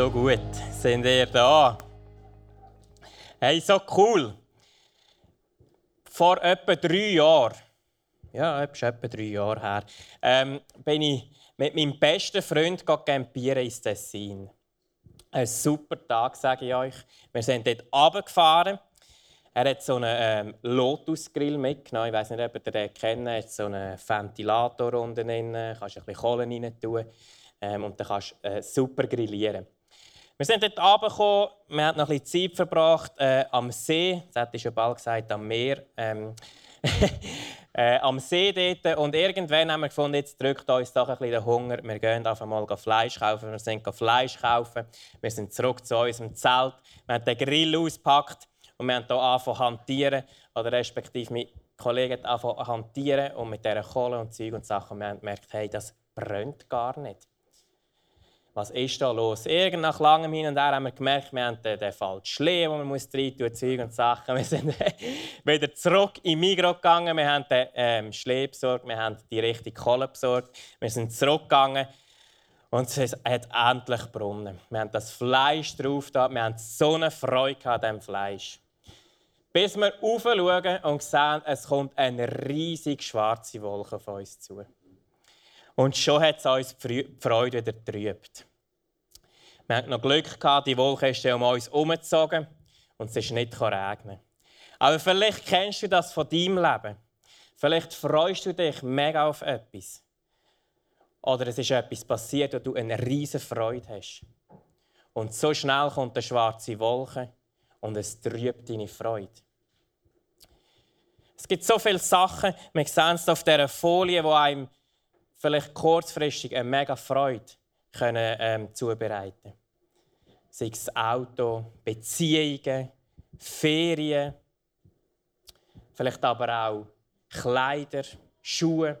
So gut sind ihr da. Hey, so cool. Vor etwa drei Jahren, ja, etwa drei Jahre her, ähm, bin ich mit meinem besten Freund campieren ins Tessin. Ein super Tag, sage ich euch. Wir sind dort runtergefahren. Er hat so einen ähm, Lotus-Grill mitgenommen. Ich weiß nicht, ob ihr den kennt. Er hat so einen Ventilator unten drin. Du kannst ein bisschen Kohle rein tun. Ähm, und dann kannst du äh, super grillieren. Wir sind dort runtergekommen, wir haben noch ein bisschen Zeit verbracht äh, am See, das hätte ich schon bald gesagt, am Meer. Ähm, äh, am See dort. Und irgendwann haben wir gefunden, jetzt drückt uns doch ein bisschen der Hunger. Wir gehen einfach mal Fleisch kaufen. Wir sind Fleisch kaufen. Wir sind zurück zu unserem Zelt. Wir haben den Grill ausgepackt und wir haben hier angefangen zu hantieren. Oder respektive mein Kollege hat angefangen hantieren und mit dieser Kohle und Zeug und Sachen. Wir haben gemerkt, hey, das brennt gar nicht was ist da los? Irgend nach langem Hin und Her haben wir gemerkt, wir haben den, den falschen Schlee, den man muss rein tun Zeug und Sachen. Wir sind wieder zurück in Migros gegangen, wir haben den ähm, Schlee besorgt, wir haben die richtige Kohle besorgt. Wir sind zurückgegangen und es hat endlich brunnen. Wir haben das Fleisch drauf, da. wir haben so eine Freude an diesem Fleisch. Bis wir aufschauen und sehen, es kommt eine riesige schwarze Wolke auf uns zu. Und schon hat es uns die Freude wieder getrübt. Wir hatten noch Glück gehabt, die Wolke ist um uns herumgezogen und es ist nicht regnen. Aber vielleicht kennst du das von deinem Leben. Vielleicht freust du dich mega auf etwas. Oder es ist etwas passiert, wo du eine riesige Freude hast. Und so schnell kommt eine schwarze Wolke und es trübt deine Freude. Es gibt so viele Sachen, wir sehen es auf dieser Folie, die einem vielleicht kurzfristig eine mega Freude können, ähm, zubereiten Sei es Auto, Beziehungen, Ferien, vielleicht aber auch Kleider, Schuhe.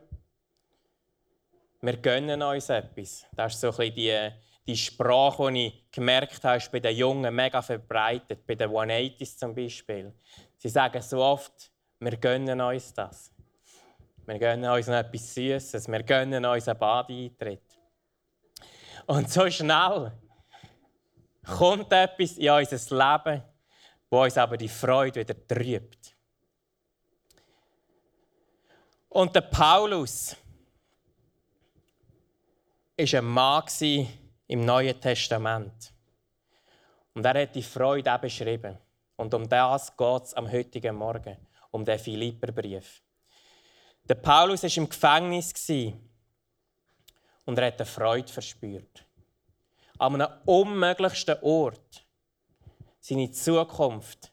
Wir gönnen uns etwas. Das ist so ein bisschen die, die Sprache, die ich gemerkt habe, ist bei den Jungen mega verbreitet. Bei den 180s zum Beispiel. Sie sagen so oft, wir gönnen uns das. Wir gönnen uns etwas Süßes. Wir gönnen uns einen Badeeintritt. Und so schnell kommt etwas in unser Leben, wo uns aber die Freude wieder trübt. Und der Paulus war ein Mann im Neuen Testament. Und er hat die Freude auch beschrieben. Und um das geht es am heutigen Morgen, um den Philipperbrief. Der Paulus war im Gefängnis und er hat eine Freude verspürt. An einem unmöglichsten Ort. Seine Zukunft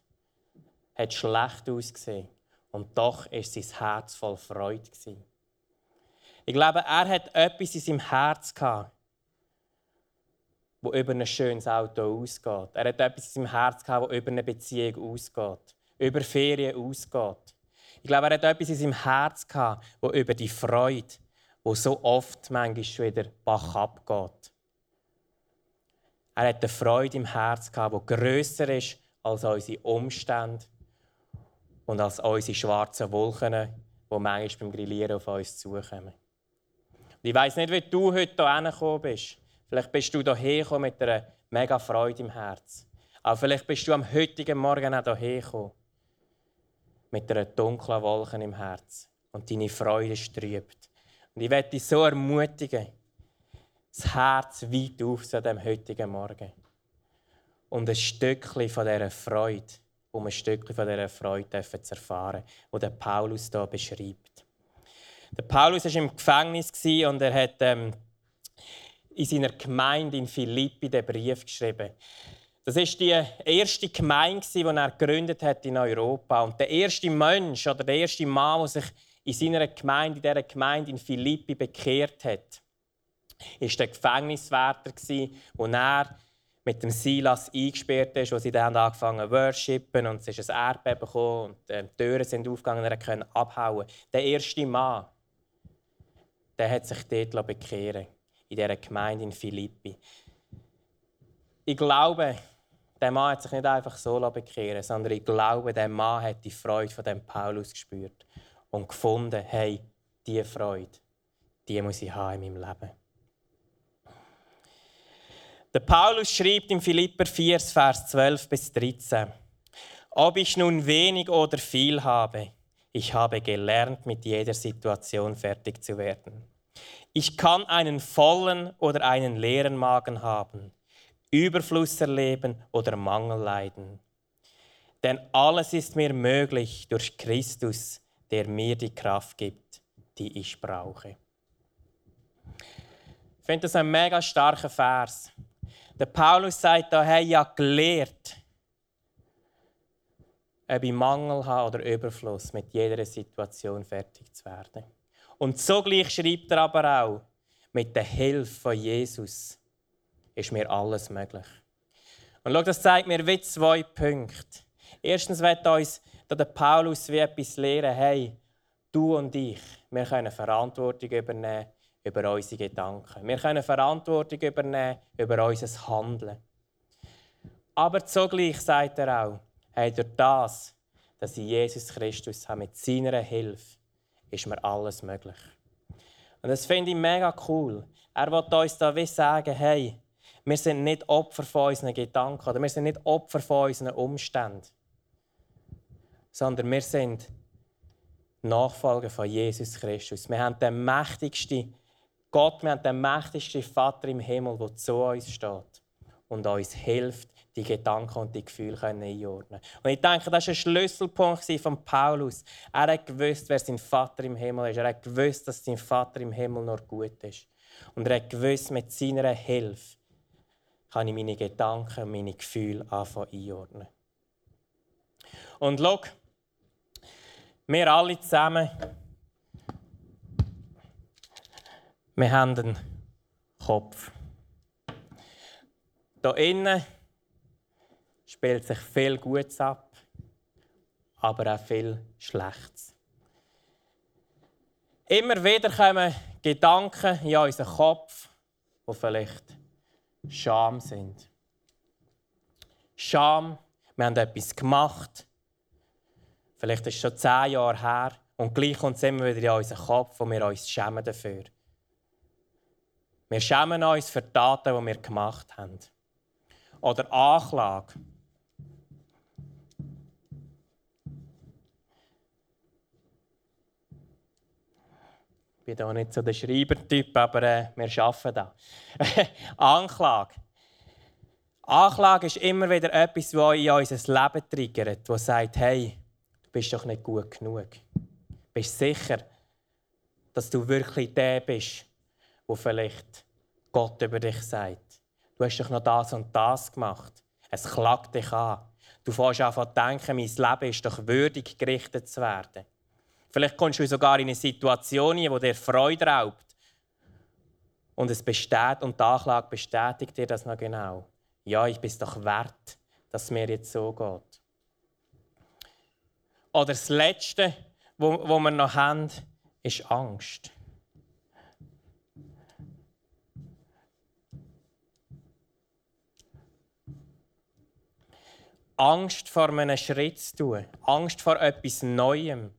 hat schlecht ausgesehen. Und doch war sein Herz voll Freude. Ich glaube, er hat etwas in seinem Herz gehabt, wo über ein schönes Auto ausgeht. Er hat etwas in seinem Herz gehabt, wo über eine Beziehung ausgeht, über Ferien ausgeht. Ich glaube, er hat etwas in seinem Herz gehabt, wo über die Freude, wo so oft manchmal schon wieder Bach abgeht. Er hat eine Freude im Herz gehabt, die grösser ist als unsere Umstände und als unsere schwarzen Wolken, die manchmal beim Grillieren auf uns zukommen. ich weiß nicht, wie du heute hierher gekommen bist. Vielleicht bist du hierher mit einer mega Freude im Herz. Aber vielleicht bist du am heutigen Morgen auch hierher gekommen mit einer dunklen Wolke im Herz und deine Freude strübt. Und ich werde dich so ermutigen, das Herz weit auf zu dem heutigen Morgen. Und ein Stückchen von dieser Freude, um ein Stückchen von dieser Freude zu erfahren, die der Paulus hier beschreibt. Der Paulus war im Gefängnis und er hat ähm, in seiner Gemeinde in Philippi den Brief geschrieben. Das ist die erste Gemeinde, die er gegründet hat in Europa. Und der erste Mensch oder der erste Mann, der sich in seiner Gemeinde, in dieser Gemeinde in Philippi bekehrt hat, ist der Gefängniswärter, wo er mit dem Silas eingesperrt ist, wo sie dann angefangen zu worshipen und es ist ein Erdbeben gekommen und die Türen sind aufgegangen und er konnte abhauen. Der erste Mann, der hat sich dort bekehren in dieser Gemeinde in Philippi. Ich glaube, der Mann hat sich nicht einfach so bekehren sondern ich glaube, der Mann hat die Freude von dem Paulus gespürt und gefunden, hey, diese Freude, die muss ich haben in meinem Leben. Der Paulus schreibt in Philipper 4, Vers 12 bis 13. Ob ich nun wenig oder viel habe, ich habe gelernt, mit jeder Situation fertig zu werden. Ich kann einen vollen oder einen leeren Magen haben, Überfluss erleben oder Mangel leiden. Denn alles ist mir möglich durch Christus, der mir die Kraft gibt, die ich brauche. Ich finde das ein mega starker Vers. Der Paulus sagt da, hey, ja gelehrt, ob ich Mangel habe oder Überfluss, mit jeder Situation fertig zu werden. Und zugleich schreibt er aber auch, mit der Hilfe von Jesus ist mir alles möglich. Und schau, das zeigt mir wie zwei Punkte. Erstens wird uns der Paulus wie etwas lehren, hey, du und ich, wir können Verantwortung übernehmen über unsere Gedanken. Wir können Verantwortung übernehmen über unser Handeln. Aber zugleich sagt er auch, hey, durch das, dass ich Jesus Christus habe, mit seiner Hilfe, ist mir alles möglich. Und das finde ich mega cool. Er will uns da wie sagen, hey, wir sind nicht Opfer von unseren Gedanken oder wir sind nicht Opfer von unseren Umständen, sondern wir sind Nachfolger von Jesus Christus. Wir haben den mächtigsten Gott, wir haben den mächtigsten Vater im Himmel, der zu uns steht und uns hilft, die Gedanken und die Gefühle einordnen Und ich denke, das war ein Schlüsselpunkt von Paulus. Er hat gewusst, wer sein Vater im Himmel ist. Er hat gewusst, dass sein Vater im Himmel nur gut ist. Und er hat gewusst, mit seiner Hilfe kann ich meine Gedanken und meine Gefühle anfangen einordnen. Und schau, wir alle zusammen, wir haben einen Kopf. Hier innen spielt sich viel Gutes ab, aber auch viel Schlechtes. Immer wieder kommen Gedanken in unseren Kopf, die vielleicht Scham sind. Scham, wir haben etwas gemacht, vielleicht ist es schon zehn Jahre her, und gleich kommt es immer wieder in unseren Kopf, wo wir uns schämen dafür. Wir schämen uns für die Taten, die wir gemacht haben. Oder Anklage. Ich bin da nicht so der Schreibertyp, aber äh, wir arbeiten da. Anklage. Anklage ist immer wieder etwas, das in unser Leben triggert, das sagt, hey, du bist doch nicht gut genug. Bist sicher, dass du wirklich der bist, wo vielleicht Gott über dich sagt. Du hast doch noch das und das gemacht. Es klagt dich an. Du fährst an zu denken, mein Leben ist doch würdig, gerichtet zu werden. Vielleicht kommst du sogar in eine Situation, die dir Freude raubt. Und, es bestätigt, und die Anklage bestätigt dir das noch genau. Ja, ich bin es doch wert, dass es mir jetzt so geht. Oder das Letzte, wo, wo wir noch haben, ist Angst. Angst vor einem Schritt zu tun. Angst vor etwas Neuem.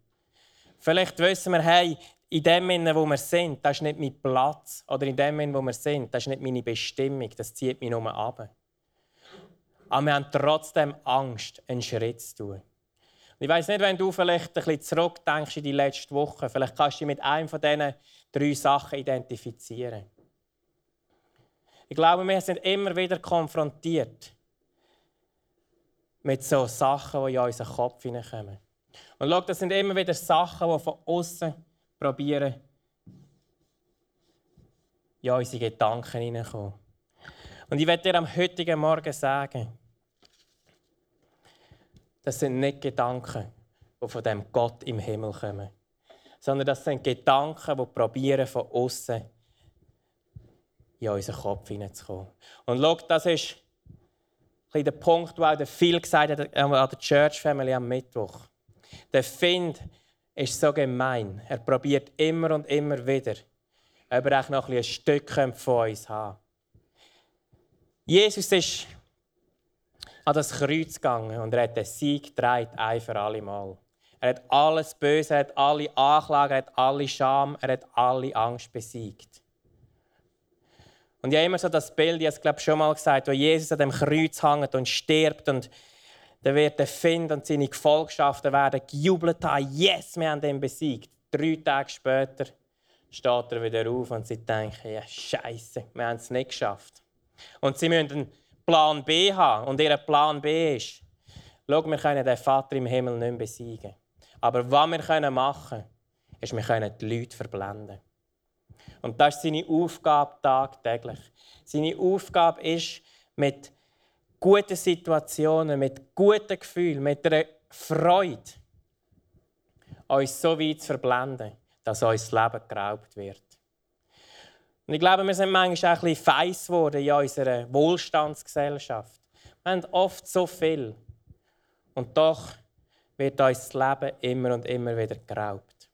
Vielleicht wissen wir, hey, in dem Moment, wo wir sind, das ist nicht mein Platz. Oder in dem Moment, wo wir sind, das ist nicht meine Bestimmung. Das zieht mich nur ab. Aber wir haben trotzdem Angst, einen Schritt zu tun. ich weiß nicht, wenn du vielleicht ein bisschen zurückdenkst in die letzte Woche, vielleicht kannst du dich mit einem von diesen drei Sachen identifizieren. Ich glaube, wir sind immer wieder konfrontiert mit so Sachen, die in unseren Kopf hineinkommen. Und schau, das sind immer wieder Sachen, die von außen probieren, in unsere Gedanken hineinkommen. Und ich werde dir am heutigen Morgen sagen, das sind nicht Gedanken, die von dem Gott im Himmel kommen, sondern das sind Gedanken, die probieren, von außen in unseren Kopf hineinzukommen. Und schau, das ist der Punkt, den auch der Phil gesagt hat an der Church Family am Mittwoch. Der Find ist so gemein. Er probiert immer und immer wieder, ob er auch noch ein Stück von uns haben Jesus ist an das Kreuz gegangen und er hat den Sieg getragen, ein für alle Mal. Er hat alles Böse, er hat alle Anklagen, er hat alle Scham, er hat alle Angst besiegt. Und habe immer so das Bild, ich glaube schon mal gesagt, wo Jesus an dem Kreuz hängt und stirbt und dann wird der Find und seine Gefolgschaften werden gejubelt haben, yes, wir haben ihn besiegt. Drei Tage später steht er wieder auf und sie denken, ja Scheiße, wir haben es nicht geschafft. Und sie müssen einen Plan B haben und ihr Plan B ist, schau, wir können den Vater im Himmel nicht besiegen. Aber was wir machen können, ist, wir können die Leute verblenden. Und das ist seine Aufgabe tagtäglich. Seine Aufgabe ist, mit guten Situationen, mit guten Gefühlen, mit einer Freude, uns so weit zu verblenden, dass uns das Leben geraubt wird. Und ich glaube, wir sind manchmal auch ein bisschen feiss geworden in unserer Wohlstandsgesellschaft. Wir haben oft so viel. Und doch wird uns das Leben immer und immer wieder geraubt.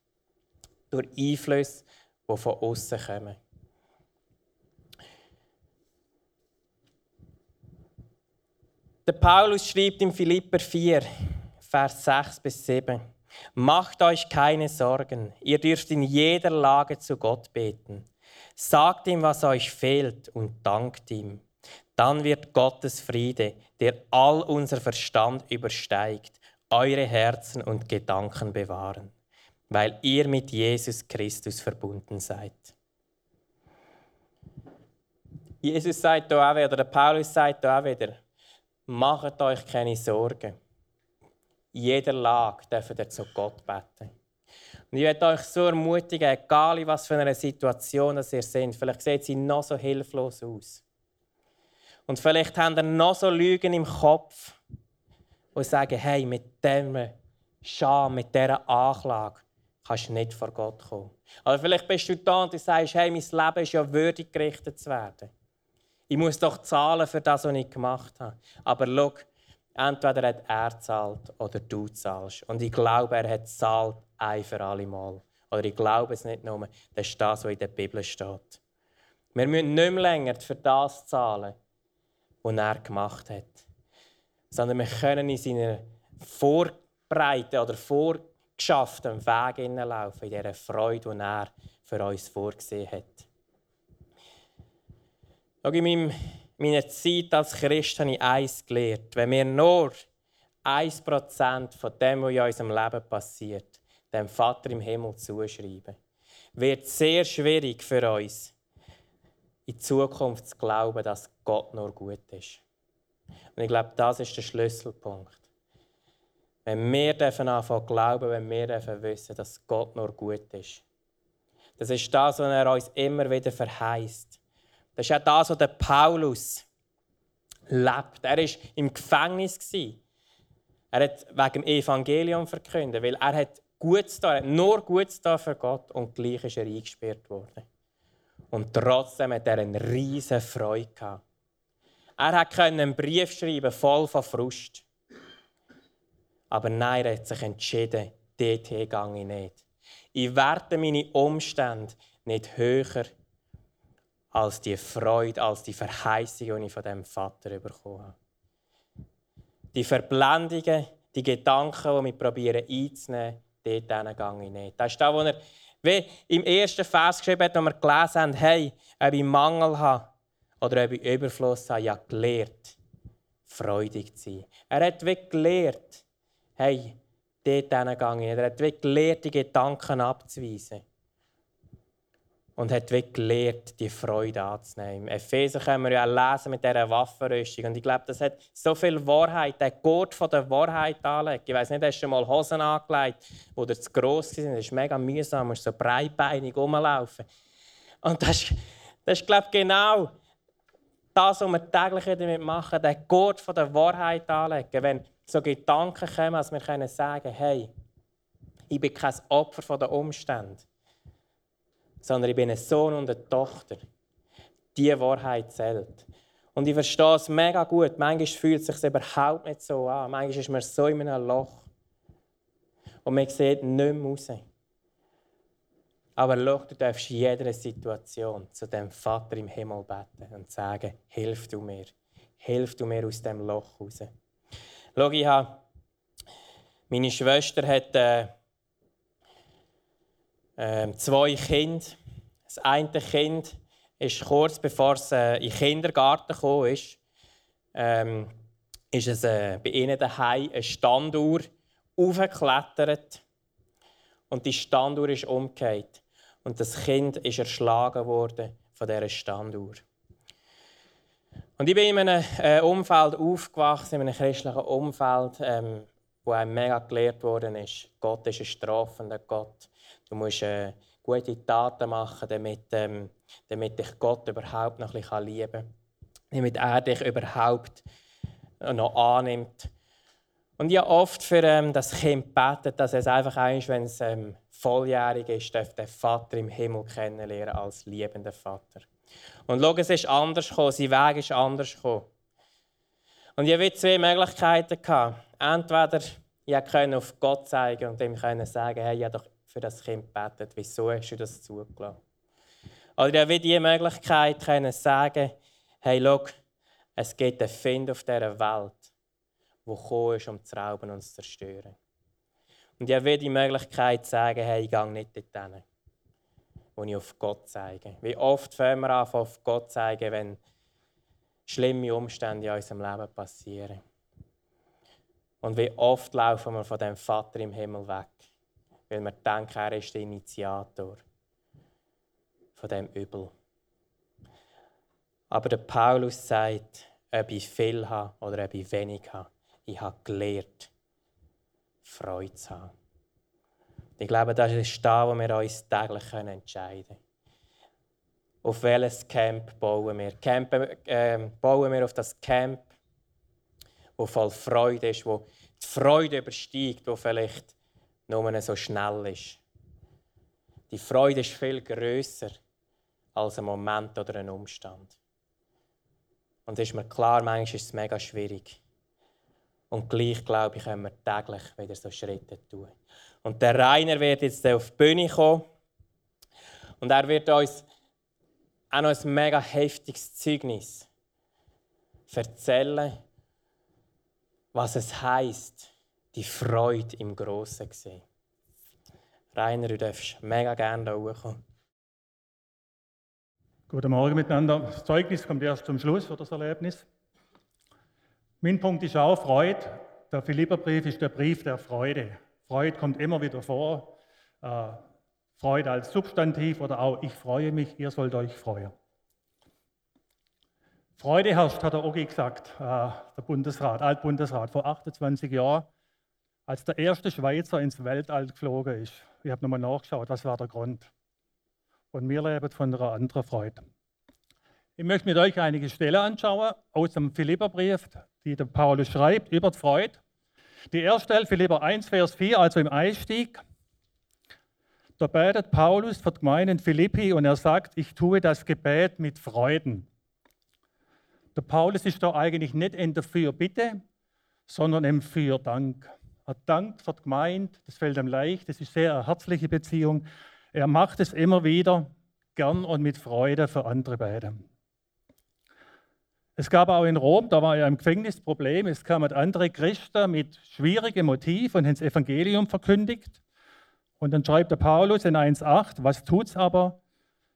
Durch Einflüsse, die von außen kommen. Der Paulus schreibt in Philipper 4, Vers 6 bis 7. Macht euch keine Sorgen, ihr dürft in jeder Lage zu Gott beten. Sagt ihm, was euch fehlt und dankt ihm. Dann wird Gottes Friede, der all unser Verstand übersteigt, eure Herzen und Gedanken bewahren weil ihr mit Jesus Christus verbunden seid. Jesus sagt da auch wieder, oder Paulus sagt da auch wieder, macht euch keine Sorgen. In jeder Lage dürft ihr zu Gott beten. Und ich werde euch so ermutigen, egal in was für einer Situation ihr seid, vielleicht seht sie noch so hilflos aus. Und vielleicht habt ihr noch so Lügen im Kopf, die sagen, hey, mit dem Scham, mit dieser Anklage, kannst du nicht vor Gott kommen. Aber vielleicht bist du da und du sagst, hey, mein Leben ist ja würdig gerichtet zu werden. Ich muss doch zahlen für das, was ich gemacht habe. Aber schau, entweder hat er gezahlt oder du zahlst. Und ich glaube, er hat zahlt ein für alle Mal. Oder ich glaube es nicht nur. Das ist das, was in der Bibel steht. Wir müssen nicht mehr länger für das zahlen, was er gemacht hat. Sondern wir können in seiner Vorbreite oder Vorbreite geschafften Weg hineinlaufen, in dieser Freude, die er für uns vorgesehen hat. Schau, in meiner Zeit als Christ habe ich eins gelernt. Wenn wir nur 1% von dem, was in unserem Leben passiert, dem Vater im Himmel zuschreiben, wird es sehr schwierig für uns, in Zukunft zu glauben, dass Gott nur gut ist. Und ich glaube, das ist der Schlüsselpunkt. Wenn wir dürfen anfangen glauben, wenn wir dürfen wissen, dass Gott nur gut ist. Das ist das, was er uns immer wieder verheißt. Das ist auch das, was der Paulus lebt. Er war im Gefängnis. Er hat wegen dem Evangelium verkündet, weil er hat Gutes da, nur Gutes da für Gott und gleich ist er eingesperrt worden. Und trotzdem hat er eine riesige Freude gehabt. Er konnte einen Brief schreiben, voll von Frust. Aber nein, er hat sich entschieden, dorthin gehe ich nicht. Ich werte meine Umstände nicht höher als die Freude, als die Verheißung, die ich von dem Vater bekommen habe. Die Verblendungen, die Gedanken, die mich probieren einzunehmen, dort gehe ich nicht. Das ist das, was er wie im ersten Vers geschrieben hat, wo wir gelesen haben, hey, ob ich Mangel habe oder ob ich Überfluss habe, ja gelehrt, freudig zu sein. Er hat wirklich gelehrt, hey, dort gehe Er hat wirklich gelernt, die Gedanken abzuweisen. Und hat wirklich gelernt, die Freude anzunehmen. Epheser können wir ja lesen mit dieser Waffenrüstung. Und ich glaube, das hat so viel Wahrheit, der Gurt von der Wahrheit anlegt. Ich weiß nicht, hast du schon mal Hosen angelegt, die zu gross sind? Das ist mega mühsam, musst so breitbeinig rumlaufen. Und das ist, das ist glaube ich, genau das, was wir täglich damit machen, den Gurt von der Wahrheit anlegen. Wenn so Gedanken kommen, dass wir können sagen hey, ich bin kein Opfer von den Umständen, sondern ich bin ein Sohn und eine Tochter. Die Wahrheit zählt. Und ich verstehe es mega gut. Manchmal fühlt es sich überhaupt nicht so an. Manchmal ist man so in einem Loch. Und man sieht nicht mehr raus. Aber schau, du darfst in jeder Situation zu dem Vater im Himmel beten und sagen, hilf du mir. Hilf du mir aus dem Loch raus. Schau, ich habe, meine Schwester hat äh, äh, zwei Kinder. Das eine Kind ist kurz bevor es äh, in den Kindergarten kam, ist, ähm, ist es äh, bei ihnen daheim eine Standuhr aufgeklettert und die Standuhr ist umgekehrt und das Kind ist erschlagen worden von dieser Standuhr. Und ich bin in einem äh, Umfeld aufgewachsen, in einem christlichen Umfeld, ähm, wo einem mega gelehrt worden ist. Gott ist ein strafender Gott. Du musst äh, gute Taten machen, damit, ähm, damit dich Gott überhaupt noch ein lieben kann. Damit er dich überhaupt noch annimmt. Und ich habe oft für ähm, das Kind betet, dass es einfach einst, wenn es ähm, volljährig ist, den Vater im Himmel kennenlernen als liebender Vater. Und schau, es ist anders gekommen, sein Weg ist anders gekommen. Und ich hatte zwei Möglichkeiten. Entweder ich konnte auf Gott zeigen und ihm sagen, hey, ich habe doch für das Kind gebetet. Wieso hast du das zugelassen? Oder ich die Möglichkeit sagen, hey, schau, es gibt einen Find auf dieser Welt, der gekommen ist, um zu rauben und zu zerstören. Und ich habe die Möglichkeit sagen, hey, ich gehe nicht dorthin wo ich auf Gott zeige. Wie oft fangen wir an, auf Gott zeigen, wenn schlimme Umstände in unserem Leben passieren. Und wie oft laufen wir von dem Vater im Himmel weg, weil wir denken, er ist der Initiator von dem Übel. Aber der Paulus sagt, ob ich viel habe oder ob ich wenig habe, ich habe gelernt, Freude zu haben. Ich glaube, das ist da, wo wir uns täglich entscheiden können. Auf welches Camp bauen wir? Camp, äh, bauen wir auf das Camp, wo voll Freude ist, wo die Freude übersteigt, wo vielleicht nur so schnell ist. Die Freude ist viel größer als ein Moment oder ein Umstand. Und es ist mir klar, manchmal ist es mega schwierig. Und gleich, glaube ich, können wir täglich wieder so Schritte tun. Und der Rainer wird jetzt auf die Bühne kommen. Und er wird uns auch noch ein mega heftiges Zeugnis erzählen, was es heißt, die Freude im Grossen zu sehen. Rainer, du darfst mega gerne da hochkommen. Guten Morgen miteinander. Das Zeugnis kommt erst zum Schluss für das Erlebnis. Mein Punkt ist auch Freude. Der Philipperbrief ist der Brief der Freude. Freude kommt immer wieder vor. Äh, Freude als Substantiv oder auch ich freue mich, ihr sollt euch freuen. Freude herrscht, hat der Ogi gesagt, äh, der Bundesrat, Altbundesrat, vor 28 Jahren, als der erste Schweizer ins Weltall geflogen ist. Ich habe nochmal nachgeschaut, was war der Grund. Und wir leben von einer anderen Freude. Ich möchte mit euch einige Stellen anschauen aus dem Philipperbrief, die der Paulus schreibt über die Freude. Die erste Philipper 1, Vers 4, also im Einstieg. Da betet Paulus für die Gemeinde Philippi und er sagt, ich tue das Gebet mit Freuden. Der Paulus ist da eigentlich nicht in der Fürbitte, sondern im Fürdank. Er dankt für die Gemeinde, das fällt ihm leicht, das ist sehr eine herzliche Beziehung. Er macht es immer wieder gern und mit Freude für andere beide. Es gab auch in Rom, da war ja im Gefängnis Problem, es kamen andere Christen mit schwierigen Motiven und haben das Evangelium verkündigt. Und dann schreibt der Paulus in 1,8, was tut's aber,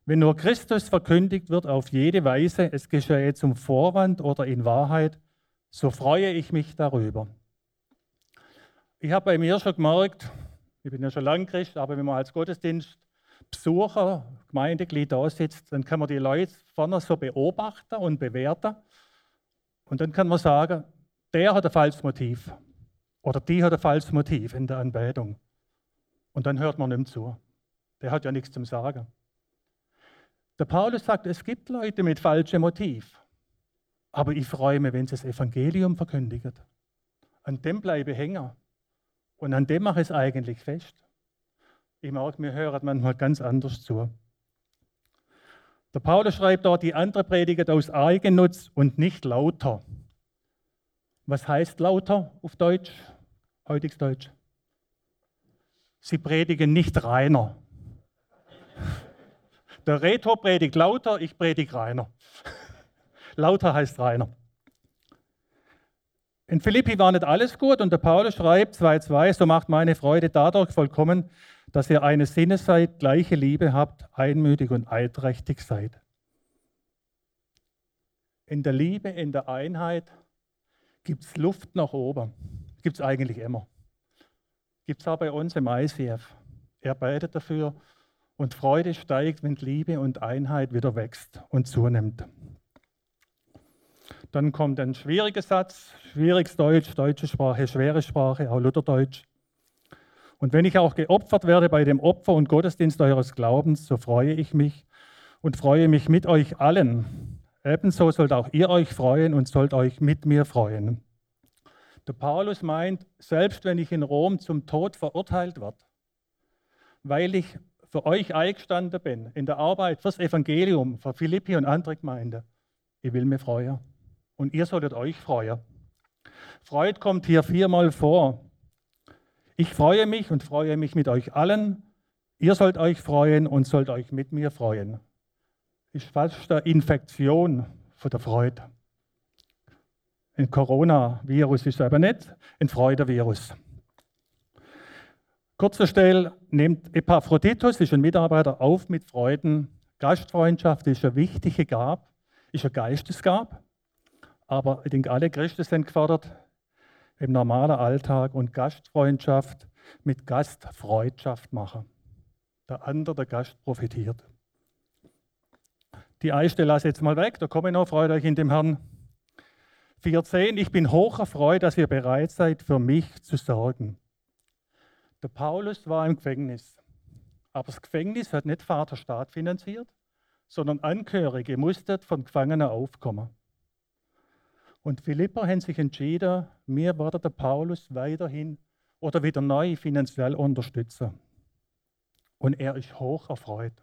wenn nur Christus verkündigt wird auf jede Weise, es geschehe zum Vorwand oder in Wahrheit, so freue ich mich darüber. Ich habe bei mir schon gemerkt, ich bin ja schon lange Christ, aber wenn man als Gottesdienstbesucher, Gemeindeglied da sitzt, dann kann man die Leute vorne so beobachten und bewerten. Und dann kann man sagen, der hat ein falsches Motiv oder die hat ein falsches Motiv in der Anbetung. Und dann hört man ihm zu. Der hat ja nichts zum Sagen. Der Paulus sagt, es gibt Leute mit falschem Motiv. Aber ich freue mich, wenn sie das Evangelium verkündigen. An dem bleibe ich hängen. Und an dem mache ich es eigentlich fest. Ich mag, mir hören manchmal ganz anders zu. Der Paulus schreibt dort, die andere predigen aus Eigennutz und nicht lauter. Was heißt lauter auf Deutsch, heutiges Deutsch? Sie predigen nicht reiner. Der Retor predigt lauter, ich predige reiner. lauter heißt reiner. In Philippi war nicht alles gut und der Paulus schreibt 2,2, so macht meine Freude dadurch vollkommen, dass ihr eines Sinnes seid, gleiche Liebe habt, einmütig und einträchtig seid. in der Liebe, in der Einheit gibt es Luft nach oben. Gibt es eigentlich immer. Gibt es auch bei uns im ICF. Er betet dafür und Freude steigt, wenn Liebe und Einheit wieder wächst und zunimmt. Dann kommt ein schwieriger Satz, schwieriges Deutsch, deutsche Sprache, schwere Sprache, auch Lutherdeutsch. Und wenn ich auch geopfert werde bei dem Opfer und Gottesdienst eures Glaubens, so freue ich mich und freue mich mit euch allen. Ebenso sollt auch ihr euch freuen und sollt euch mit mir freuen. Der Paulus meint, selbst wenn ich in Rom zum Tod verurteilt werde, weil ich für euch eingestanden bin, in der Arbeit fürs Evangelium, für Philippi und andere Gemeinden, ich will mich freuen. Und ihr solltet euch freuen. Freud kommt hier viermal vor. Ich freue mich und freue mich mit euch allen. Ihr sollt euch freuen und sollt euch mit mir freuen. Ist fast eine Infektion von der Freude. Ein Coronavirus ist aber nicht, ein Freudevirus. Kurzer Stelle nimmt Epaphroditus, ist ein Mitarbeiter, auf mit Freuden. Gastfreundschaft ist eine wichtige Gabe, ist eine Geistesgabe. Aber ich denke, alle Christen sind gefordert, im normalen Alltag und Gastfreundschaft mit Gastfreudschaft machen. Der andere, der Gast, profitiert. Die Eiste lasse jetzt mal weg, da komme ich noch, freut euch in dem Herrn. 14, ich bin hoch erfreut, dass ihr bereit seid, für mich zu sorgen. Der Paulus war im Gefängnis, aber das Gefängnis hat nicht Vaterstaat finanziert, sondern Angehörige mussten von Gefangenen aufkommen. Und Philippa haben sich entschieden, mir wird der Paulus weiterhin oder wieder neu finanziell unterstützen. Und er ist hoch erfreut.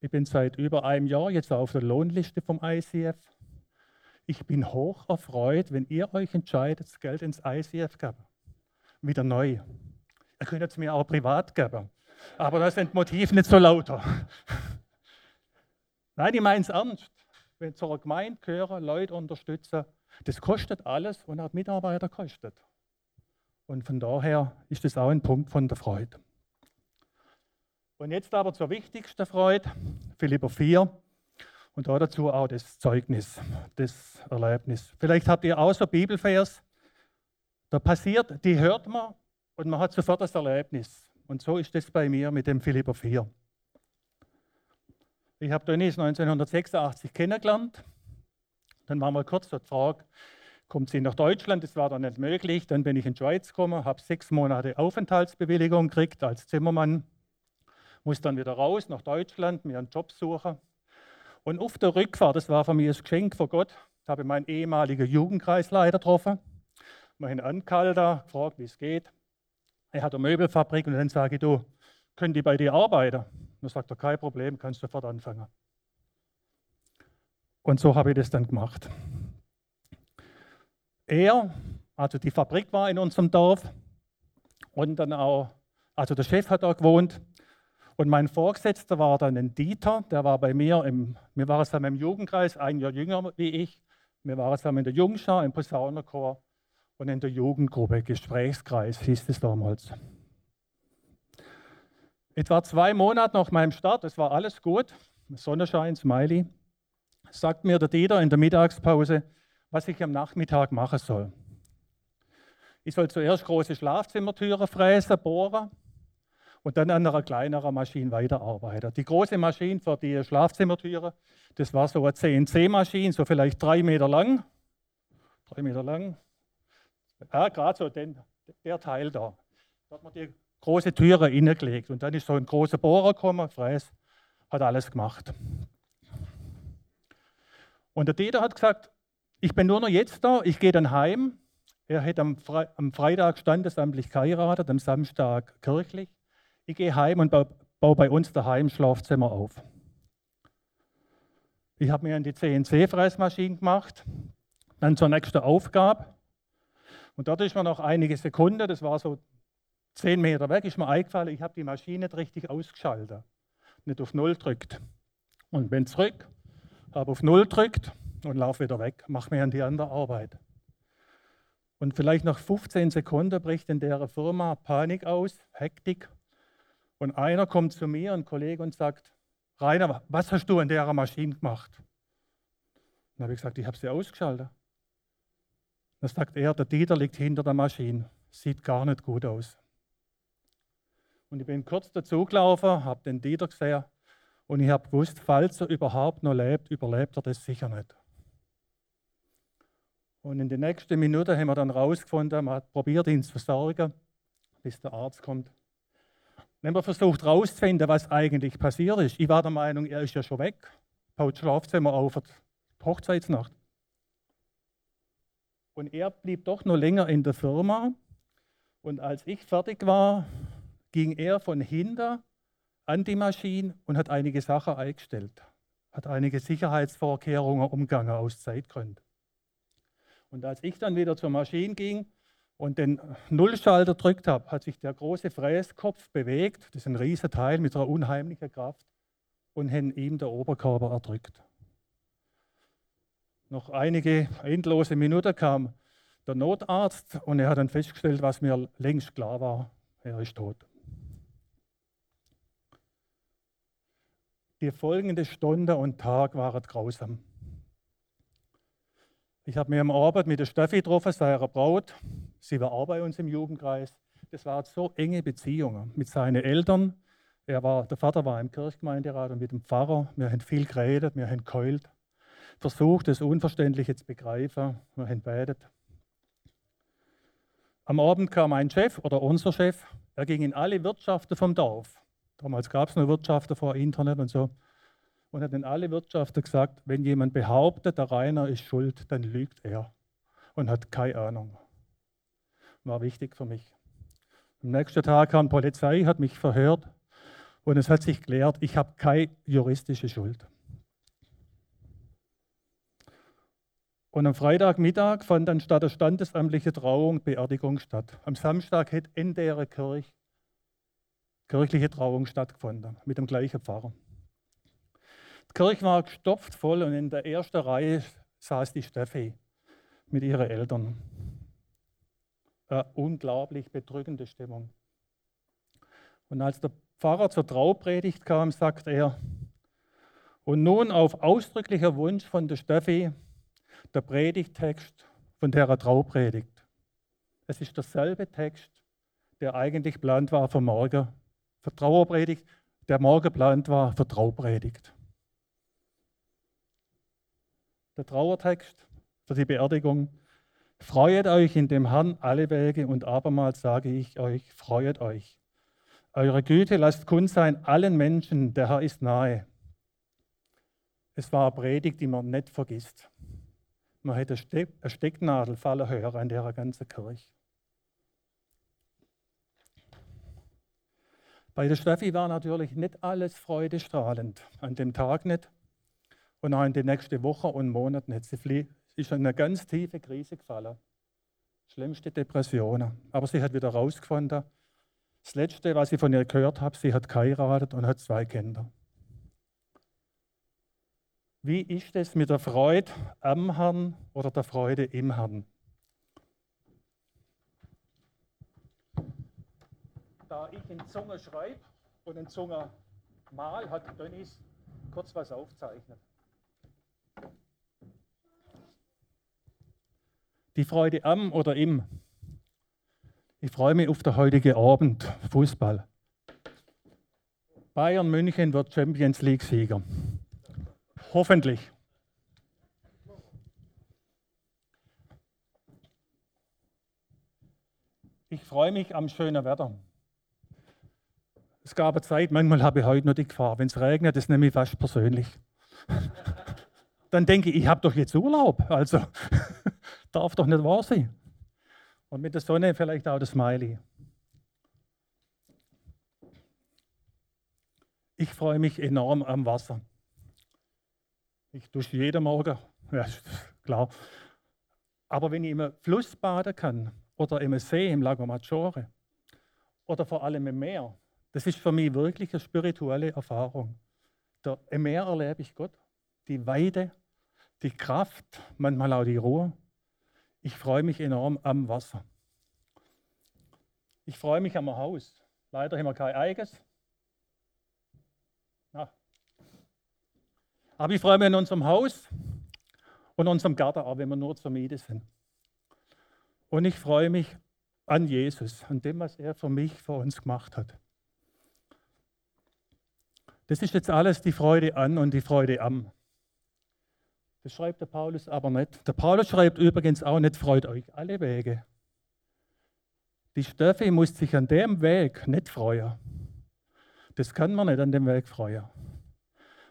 Ich bin seit über einem Jahr jetzt auf der Lohnliste vom ICF. Ich bin hoch erfreut, wenn ihr euch entscheidet, das Geld ins ICF geben. Wieder neu. Ihr könnt es mir auch privat geben. Aber da sind Motive nicht so lauter. Nein, ich meine es ernst wenn zu einer Gemeinde gehören, Leute unterstützen, das kostet alles und auch Mitarbeiter kostet. Und von daher ist das auch ein Punkt von der Freude. Und jetzt aber zur wichtigsten Freude, Philipper 4, und dazu auch das Zeugnis, das Erlebnis. Vielleicht habt ihr auch so Bibelvers, da passiert, die hört man und man hat sofort das Erlebnis. Und so ist das bei mir mit dem Philipper 4. Ich habe Denise 1986 kennengelernt. Dann war mal kurz Frage, kommt sie nach Deutschland? Das war dann nicht möglich. Dann bin ich in die Schweiz gekommen, habe sechs Monate Aufenthaltsbewilligung gekriegt als Zimmermann. Muss dann wieder raus nach Deutschland, mir einen Job suchen. Und auf der Rückfahrt, das war für mich ein Geschenk von Gott, habe ich meinen ehemaligen Jugendkreisleiter getroffen. In Ankalter, gefragt, wie es geht. Er hat eine Möbelfabrik und dann sage ich, du, können die bei dir arbeiten? Dann sagt er, kein Problem, kannst sofort anfangen. Und so habe ich das dann gemacht. Er, also die Fabrik war in unserem Dorf und dann auch, also der Chef hat da gewohnt und mein Vorgesetzter war dann ein Dieter, der war bei mir, im, wir waren zusammen im Jugendkreis, ein Jahr jünger wie ich. Wir waren zusammen in der Jungschar, im Posaunenchor und in der Jugendgruppe, Gesprächskreis hieß es damals. Etwa zwei Monate nach meinem Start, es war alles gut, Sonnenschein, Smiley, sagt mir der Dieter in der Mittagspause, was ich am Nachmittag machen soll. Ich soll zuerst große Schlafzimmertüren fräsen, bohren und dann an einer kleineren Maschine weiterarbeiten. Die große Maschine für die Schlafzimmertüren, das war so eine CNC-Maschine, so vielleicht drei Meter lang. Drei Meter lang. Ja, gerade so den, der Teil da. Da hat man die große Türe reingelegt. Und dann ist so ein großer Bohrer gekommen, Fräs, hat alles gemacht. Und der Dieter hat gesagt, ich bin nur noch jetzt da, ich gehe dann heim. Er hätte am, Fre am Freitag standesamtlich geheiratet, am Samstag kirchlich. Ich gehe heim und baue, baue bei uns daheim Schlafzimmer auf. Ich habe mir die CNC-Fräsmaschine gemacht, dann zur nächsten Aufgabe. Und dort ist mir noch einige Sekunden, das war so Zehn Meter weg ist mir eingefallen, ich habe die Maschine nicht richtig ausgeschaltet, nicht auf Null drückt. Und bin zurück, habe auf Null drückt und laufe wieder weg, mache mir an die andere Arbeit. Und vielleicht nach 15 Sekunden bricht in der Firma Panik aus, Hektik. Und einer kommt zu mir, ein Kollege, und sagt, Rainer, was hast du an der Maschine gemacht? Dann habe ich gesagt, ich habe sie ausgeschaltet. Dann sagt er, der Dieter liegt hinter der Maschine. Sieht gar nicht gut aus. Und ich bin kurz dazu gelaufen, habe den Dieter gesehen und ich habe gewusst, falls er überhaupt noch lebt, überlebt er das sicher nicht. Und in den nächsten Minuten haben wir dann herausgefunden, man hat probiert, ihn zu versorgen, bis der Arzt kommt. Haben wir versucht herauszufinden, was eigentlich passiert ist. Ich war der Meinung, er ist ja schon weg, baut Schlafzimmer auf für Hochzeitsnacht. Und er blieb doch noch länger in der Firma. Und als ich fertig war, ging er von hinten an die Maschine und hat einige Sachen eingestellt, hat einige Sicherheitsvorkehrungen umgangen aus Zeitgründen. Und als ich dann wieder zur Maschine ging und den Nullschalter drückt habe, hat sich der große Fräskopf bewegt. Das ist ein riesiger Teil mit einer unheimlichen Kraft und hat ihm der Oberkörper erdrückt. Noch einige endlose Minuten kam der Notarzt und er hat dann festgestellt, was mir längst klar war, er ist tot. Die folgende Stunde und Tag waren grausam. Ich habe mir am Abend mit der Steffi getroffen, seiner Braut. Sie war auch bei uns im Jugendkreis. Das waren so enge Beziehungen mit seinen Eltern. Er war, der Vater war im Kirchgemeinderat und mit dem Pfarrer. Wir haben viel geredet, wir haben geheult, versucht, das Unverständliche zu begreifen. Wir haben betet. Am Abend kam ein Chef oder unser Chef. Er ging in alle Wirtschaften vom Dorf. Damals gab es noch Wirtschaften vor Internet und so und hat in alle Wirtschaften gesagt, wenn jemand behauptet, der Rainer ist schuld, dann lügt er und hat keine Ahnung. War wichtig für mich. Am nächsten Tag kam Polizei, hat mich verhört und es hat sich geklärt, ich habe keine juristische Schuld. Und am Freitagmittag fand dann statt der standesamtlichen Trauung Beerdigung statt. Am Samstag hätte in der Kirche kirchliche Trauung stattgefunden mit dem gleichen Pfarrer. Die Kirche war gestopft voll und in der ersten Reihe saß die Steffi mit ihren Eltern. Eine unglaublich bedrückende Stimmung. Und als der Pfarrer zur Traupredigt kam, sagt er, und nun auf ausdrücklicher Wunsch von der Steffi der Predigtext von der Traupredigt. Es ist derselbe Text, der eigentlich geplant war für morgen, für Trauerpredigt, der morgen geplant war für Traupredigt der Trauertext für die Beerdigung. Freuet euch in dem Herrn alle Wege und abermals sage ich euch, freuet euch. Eure Güte lasst kund sein allen Menschen, der Herr ist nahe. Es war eine Predigt, die man nicht vergisst. Man hätte eine Stecknadel fallen hören an der ganzen Kirche. Bei der Steffi war natürlich nicht alles freudestrahlend. An dem Tag nicht. Und auch in den nächsten Wochen und Monaten hat sie ist in eine ganz tiefe Krise gefallen. Schlimmste Depressionen. Aber sie hat wieder rausgefunden. Das Letzte, was ich von ihr gehört habe, sie hat geheiratet und hat zwei Kinder. Wie ist es mit der Freude am Herrn oder der Freude im Herrn? Da ich in Zunge schreibe und in Zunge mal, hat Dennis kurz was aufzeichnet. Die Freude am oder im. Ich freue mich auf den heutigen Abend Fußball. Bayern München wird Champions League Sieger. Hoffentlich. Ich freue mich am schönen Wetter. Es gab eine Zeit, manchmal habe ich heute noch die Gefahr, wenn es regnet, das nehme ich fast persönlich. Dann denke ich, ich habe doch jetzt Urlaub. Also darf doch nicht wahr sein. Und mit der Sonne vielleicht auch das Smiley. Ich freue mich enorm am Wasser. Ich dusche jeden Morgen, ja, klar. Aber wenn ich im Fluss baden kann oder im See, im Lago Maggiore oder vor allem im Meer, das ist für mich wirklich eine spirituelle Erfahrung. Da, Im Meer erlebe ich Gott, die Weide, die Kraft, manchmal auch die Ruhe. Ich freue mich enorm am Wasser. Ich freue mich am Haus. Leider haben wir kein eigenes. Ja. Aber ich freue mich an unserem Haus. und unserem Garten auch, wenn wir nur zur Miete sind. Und ich freue mich an Jesus, an dem, was er für mich, für uns gemacht hat. Das ist jetzt alles die Freude an und die Freude am. Das schreibt der Paulus aber nicht. Der Paulus schreibt übrigens auch nicht, freut euch alle Wege. Die Steffi muss sich an dem Weg nicht freuen. Das kann man nicht an dem Weg freuen.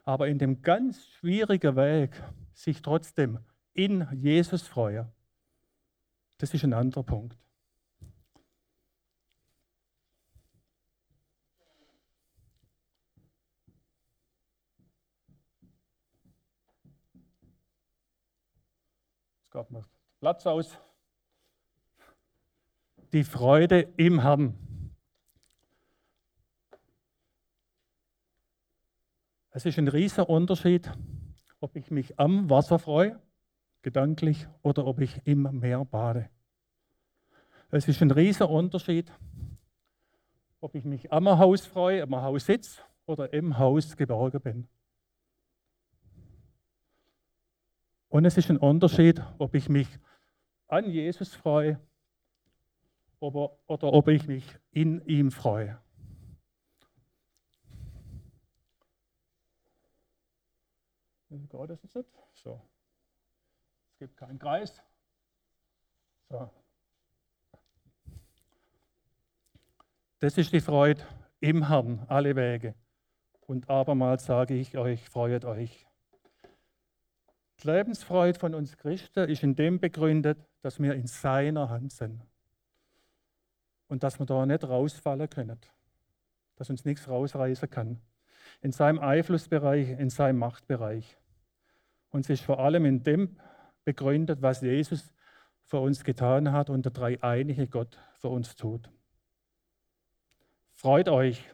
Aber in dem ganz schwierigen Weg sich trotzdem in Jesus freuen, das ist ein anderer Punkt. Jetzt gab mir Platz aus. Die Freude im Herrn. Es ist ein riesiger Unterschied, ob ich mich am Wasser freue, gedanklich, oder ob ich im Meer bade. Es ist ein riesiger Unterschied, ob ich mich am Haus freue, am Haus sitze oder im Haus geborgen bin. Und es ist ein Unterschied, ob ich mich an Jesus freue oder, oder ob ich mich in ihm freue. Geht das jetzt? So. Es gibt keinen Kreis. So. Das ist die Freude im Herrn, alle Wege. Und abermals sage ich euch, freut euch. Die Lebensfreude von uns Christen ist in dem begründet, dass wir in seiner Hand sind. Und dass wir da nicht rausfallen können. Dass uns nichts rausreißen kann. In seinem Einflussbereich, in seinem Machtbereich. Und es ist vor allem in dem begründet, was Jesus für uns getan hat und der dreieinige Gott für uns tut. Freut euch,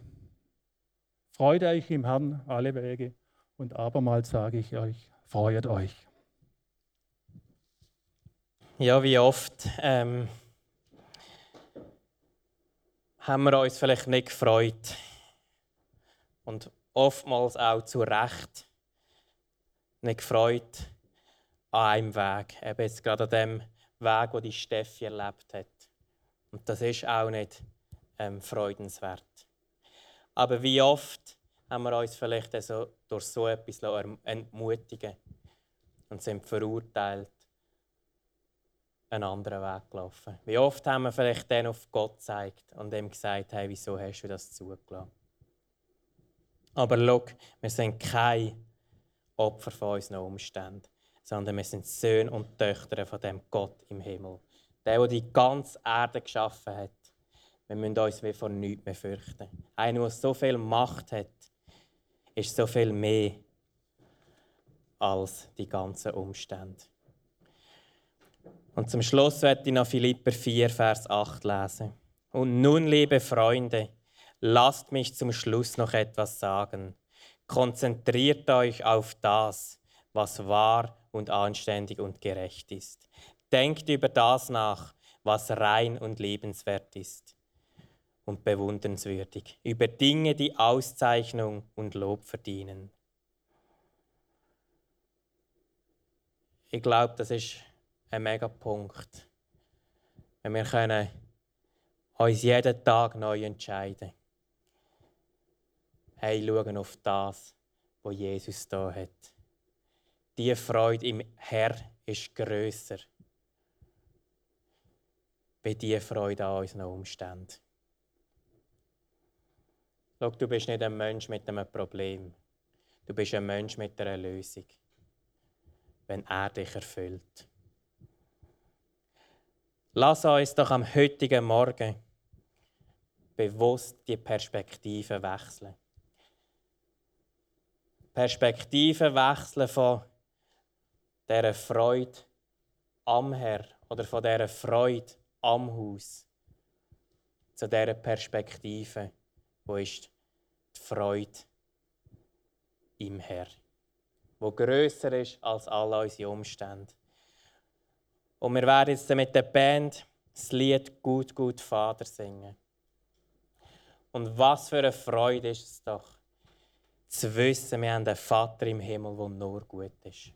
freut euch im Herrn alle Wege und abermals sage ich euch, freut euch. Ja, wie oft ähm, haben wir uns vielleicht nicht gefreut und oftmals auch zu Recht nicht gefreut an einem Weg. Eben jetzt gerade an dem Weg, wo die Steffi erlebt hat. Und das ist auch nicht ähm, freudenswert. Aber wie oft haben wir uns vielleicht also durch so etwas entmutigen und sind verurteilt, einen anderen Weg gelaufen. Wie oft haben wir vielleicht dann auf Gott gezeigt und ihm gesagt, hey, wieso hast du das zugelassen? Aber schau, wir sind kein Opfer von unseren Umständen, sondern wir sind Söhne und Töchter von dem Gott im Himmel. Der, der die ganze Erde geschaffen hat. Wir müssen uns wie vor nichts mehr fürchten. Einer, der so viel Macht hat, ist so viel mehr als die ganzen Umstände. Und zum Schluss werde ich noch Philipper 4, Vers 8 lesen. Und nun, liebe Freunde, lasst mich zum Schluss noch etwas sagen. Konzentriert euch auf das, was wahr und anständig und gerecht ist. Denkt über das nach, was rein und lebenswert ist und bewundernswürdig, über Dinge, die Auszeichnung und Lob verdienen. Ich glaube, das ist ein mega Punkt. Wenn wir können uns jeden Tag neu entscheiden hey, schauen auf das, was Jesus da hat. Die Freude im Herr ist grösser wie die Freude an unseren Umständen. Schau, du bist nicht ein Mensch mit einem Problem. Du bist ein Mensch mit einer Lösung, wenn er dich erfüllt. Lass uns doch am heutigen Morgen bewusst die Perspektive wechseln. Perspektive wechseln von dieser Freude am Herr oder von dieser Freude am Haus zu dieser Perspektive, wo ist die Freude im Herr, wo größer ist als alle unsere Umstände. Und wir werden jetzt mit der Band das Lied Gut, gut Vater singen. Und was für eine Freude ist es doch, zu wissen, wir haben einen Vater im Himmel, der nur gut ist.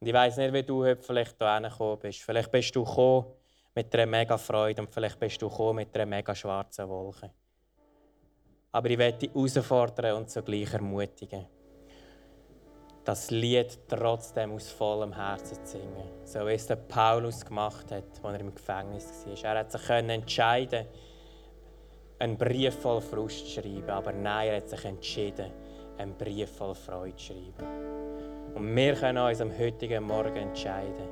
Und ich weiß nicht, wie du heute vielleicht hierher gekommen bist. Vielleicht bist du gekommen mit einer mega Freude und vielleicht bist du gekommen mit einer mega schwarzen Wolke. Aber ich werde dich herausfordern und zugleich ermutigen, das Lied trotzdem aus vollem Herzen zu singen. So wie es der Paulus gemacht hat, als er im Gefängnis war. Er hat sich entscheiden einen Brief voll Frust zu schreiben, aber nein, er hat sich entschieden, einen Brief voll Freude zu schreiben. Und wir können uns am heutigen Morgen entscheiden.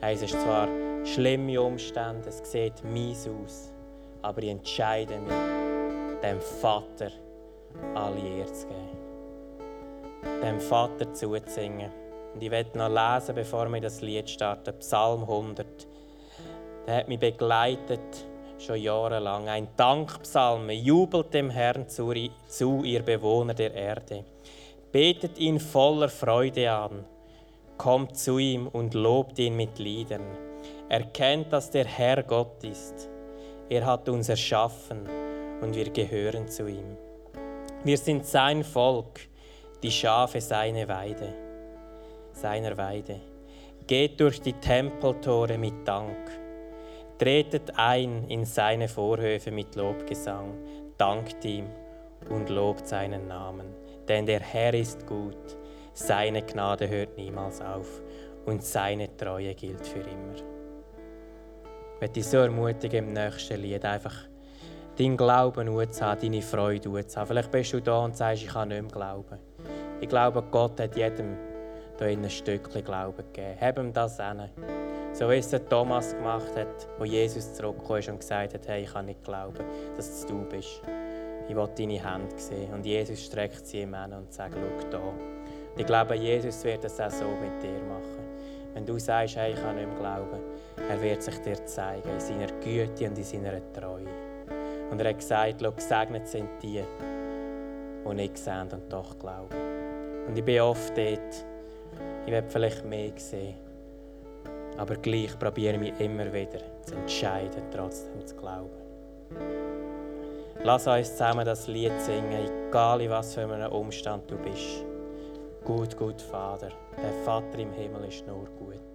Es ist zwar schlimme Umstände, es sieht mies aus, aber ich entscheide mich, dem Vater alle Ehre zu geben. Dem Vater zuzusingen. Und ich werde noch lesen, bevor wir das Lied starten, Psalm 100. Der hat mich begleitet schon jahrelang. Ein Dankpsalm, jubelt dem Herrn zu, zu, ihr Bewohner der Erde. Betet ihn voller Freude an, kommt zu ihm und lobt ihn mit Liedern. Erkennt, dass der Herr Gott ist. Er hat uns erschaffen und wir gehören zu ihm. Wir sind sein Volk, die Schafe seine Weide, seiner Weide. Geht durch die Tempeltore mit Dank Tretet ein in seine Vorhöfe mit Lobgesang, dankt ihm und lobt seinen Namen. Denn der Herr ist gut, seine Gnade hört niemals auf und seine Treue gilt für immer. Ich möchte dich so ermutigen im nächsten Lied, einfach deinen Glauben zu haben, deine Freude zu haben. Vielleicht bist du da und sagst, ich kann nicht mehr glauben. Ich glaube, Gott hat jedem hier ein Stückchen Glauben gegeben. Heb ihm das hin. So wie es Thomas gemacht hat, wo Jesus zurückkam und gesagt hat, hey, ich kann nicht glauben, dass es du bist. Ich will deine Hände sehen. Und Jesus streckt sie ihm an und sagt, schau da. ich glaube, Jesus wird es auch so mit dir machen. Wenn du sagst, hey, ich kann nicht mehr glauben, er wird sich dir zeigen, in seiner Güte und in seiner Treue. Und er hat gesagt, gesegnet sind die, die nicht sehen und doch glauben. Und ich bin oft dort, ich werde vielleicht mehr sehen. Aber gleich probiere ich mich immer wieder zu entscheiden, trotzdem zu glauben. Lass uns zusammen das Lied singen, egal in was für einem Umstand du bist. Gut, gut, Vater. Der Vater im Himmel ist nur gut.